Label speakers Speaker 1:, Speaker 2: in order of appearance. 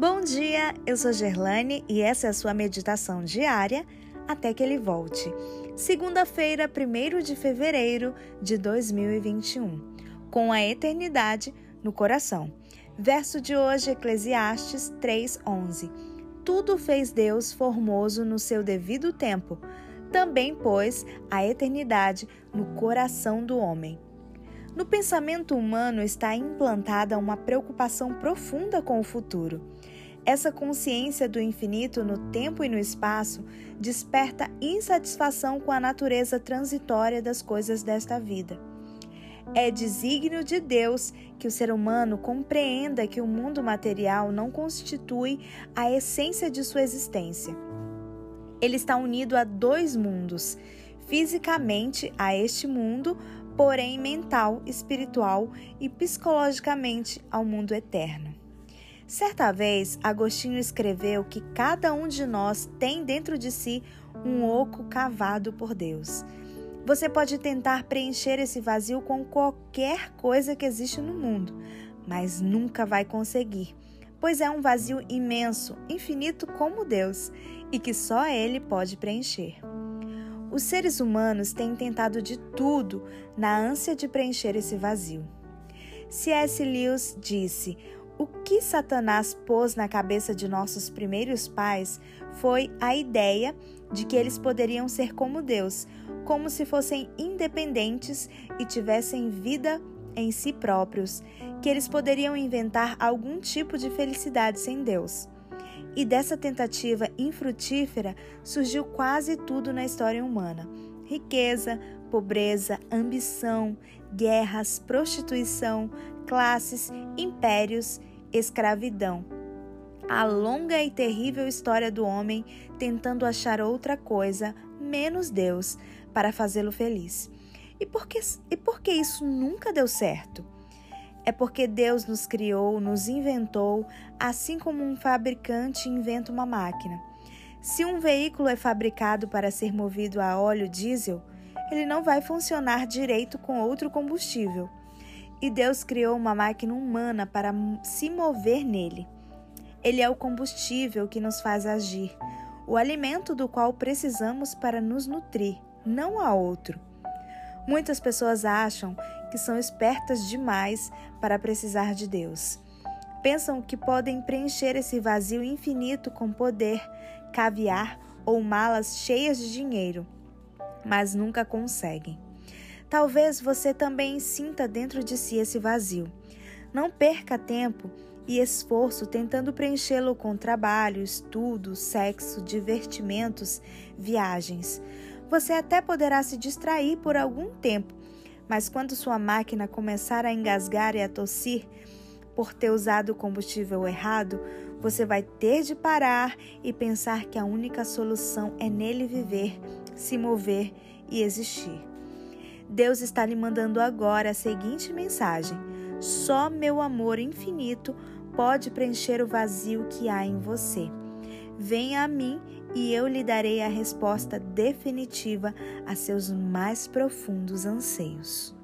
Speaker 1: Bom dia, eu sou Gerlane e essa é a sua meditação diária até que ele volte. Segunda-feira, 1 de fevereiro de 2021, com a eternidade no coração. Verso de hoje, Eclesiastes 3:11. Tudo fez Deus formoso no seu devido tempo. Também pôs a eternidade no coração do homem. No pensamento humano está implantada uma preocupação profunda com o futuro. Essa consciência do infinito no tempo e no espaço desperta insatisfação com a natureza transitória das coisas desta vida. É desígnio de Deus que o ser humano compreenda que o mundo material não constitui a essência de sua existência. Ele está unido a dois mundos, fisicamente a este mundo, porém mental, espiritual e psicologicamente ao mundo eterno. Certa vez, Agostinho escreveu que cada um de nós tem dentro de si um oco cavado por Deus. Você pode tentar preencher esse vazio com qualquer coisa que existe no mundo, mas nunca vai conseguir, pois é um vazio imenso, infinito como Deus, e que só Ele pode preencher. Os seres humanos têm tentado de tudo na ânsia de preencher esse vazio. C.S. Lewis disse: O que Satanás pôs na cabeça de nossos primeiros pais foi a ideia de que eles poderiam ser como Deus, como se fossem independentes e tivessem vida em si próprios, que eles poderiam inventar algum tipo de felicidade sem Deus. E dessa tentativa infrutífera surgiu quase tudo na história humana: riqueza, pobreza, ambição, guerras, prostituição, classes, impérios, escravidão. A longa e terrível história do homem tentando achar outra coisa, menos Deus, para fazê-lo feliz. E por, que, e por que isso nunca deu certo? É porque Deus nos criou, nos inventou, assim como um fabricante inventa uma máquina. Se um veículo é fabricado para ser movido a óleo diesel, ele não vai funcionar direito com outro combustível. E Deus criou uma máquina humana para se mover nele. Ele é o combustível que nos faz agir, o alimento do qual precisamos para nos nutrir, não há outro. Muitas pessoas acham que são espertas demais para precisar de Deus. Pensam que podem preencher esse vazio infinito com poder, caviar ou malas cheias de dinheiro, mas nunca conseguem. Talvez você também sinta dentro de si esse vazio. Não perca tempo e esforço tentando preenchê-lo com trabalho, estudo, sexo, divertimentos, viagens. Você até poderá se distrair por algum tempo, mas quando sua máquina começar a engasgar e a tossir por ter usado o combustível errado, você vai ter de parar e pensar que a única solução é nele viver, se mover e existir. Deus está lhe mandando agora a seguinte mensagem: só meu amor infinito pode preencher o vazio que há em você. Venha a mim e eu lhe darei a resposta definitiva a seus mais profundos anseios.